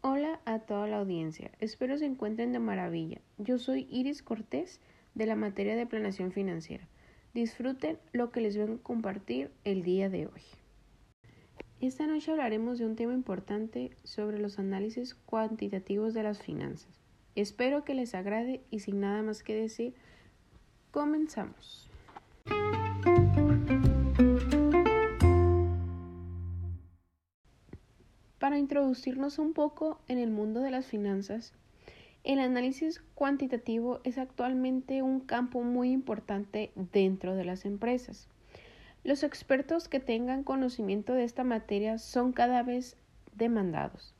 Hola a toda la audiencia, espero se encuentren de maravilla. Yo soy Iris Cortés de la materia de planeación financiera. Disfruten lo que les vengo a compartir el día de hoy. Esta noche hablaremos de un tema importante sobre los análisis cuantitativos de las finanzas. Espero que les agrade y sin nada más que decir, comenzamos. Para introducirnos un poco en el mundo de las finanzas, el análisis cuantitativo es actualmente un campo muy importante dentro de las empresas. Los expertos que tengan conocimiento de esta materia son cada vez demandados.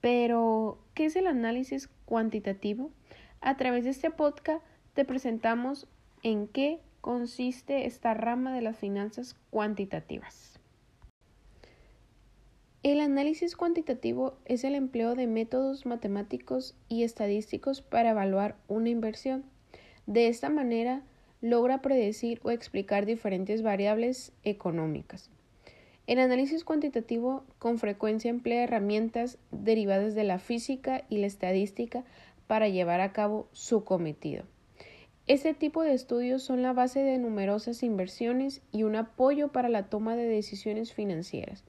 Pero, ¿qué es el análisis cuantitativo? A través de este podcast te presentamos en qué consiste esta rama de las finanzas cuantitativas. El análisis cuantitativo es el empleo de métodos matemáticos y estadísticos para evaluar una inversión. De esta manera, logra predecir o explicar diferentes variables económicas. El análisis cuantitativo con frecuencia emplea herramientas derivadas de la física y la estadística para llevar a cabo su cometido. Este tipo de estudios son la base de numerosas inversiones y un apoyo para la toma de decisiones financieras.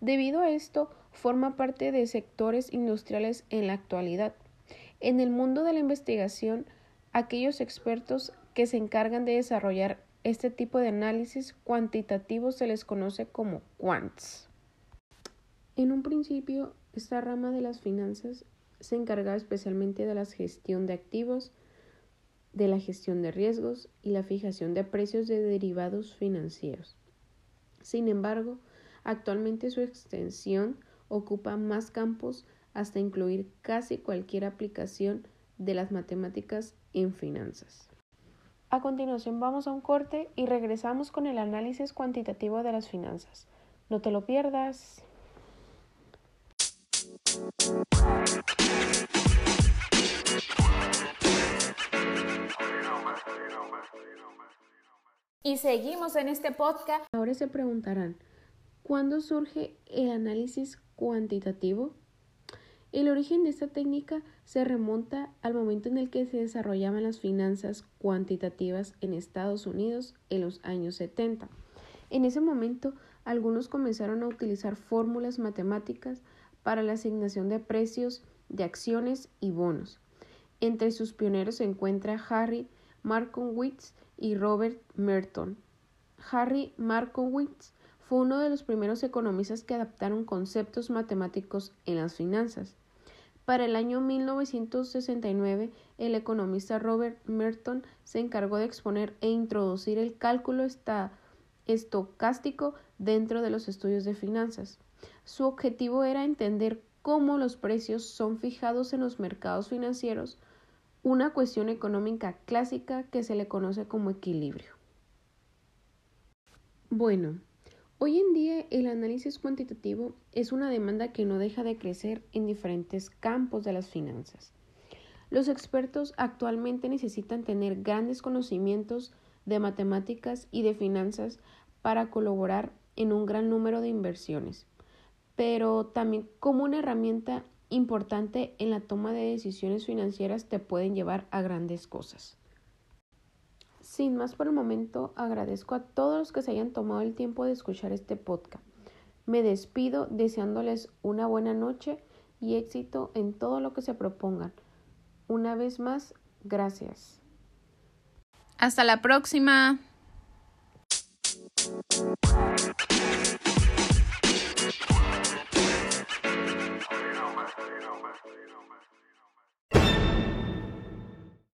Debido a esto, forma parte de sectores industriales en la actualidad. En el mundo de la investigación, aquellos expertos que se encargan de desarrollar este tipo de análisis cuantitativo se les conoce como quants. En un principio, esta rama de las finanzas se encargaba especialmente de la gestión de activos, de la gestión de riesgos y la fijación de precios de derivados financieros. Sin embargo, actualmente su extensión ocupa más campos hasta incluir casi cualquier aplicación de las matemáticas en finanzas. A continuación vamos a un corte y regresamos con el análisis cuantitativo de las finanzas. No te lo pierdas. Y seguimos en este podcast. Ahora se preguntarán, ¿cuándo surge el análisis cuantitativo? El origen de esta técnica se remonta al momento en el que se desarrollaban las finanzas cuantitativas en Estados Unidos en los años 70. En ese momento, algunos comenzaron a utilizar fórmulas matemáticas para la asignación de precios de acciones y bonos. Entre sus pioneros se encuentra Harry Markowitz y Robert Merton. Harry Markowitz fue uno de los primeros economistas que adaptaron conceptos matemáticos en las finanzas. Para el año 1969, el economista Robert Merton se encargó de exponer e introducir el cálculo estocástico dentro de los estudios de finanzas. Su objetivo era entender cómo los precios son fijados en los mercados financieros, una cuestión económica clásica que se le conoce como equilibrio. Bueno, Hoy en día el análisis cuantitativo es una demanda que no deja de crecer en diferentes campos de las finanzas. Los expertos actualmente necesitan tener grandes conocimientos de matemáticas y de finanzas para colaborar en un gran número de inversiones, pero también como una herramienta importante en la toma de decisiones financieras te pueden llevar a grandes cosas. Sin más por el momento, agradezco a todos los que se hayan tomado el tiempo de escuchar este podcast. Me despido deseándoles una buena noche y éxito en todo lo que se propongan. Una vez más, gracias. Hasta la próxima.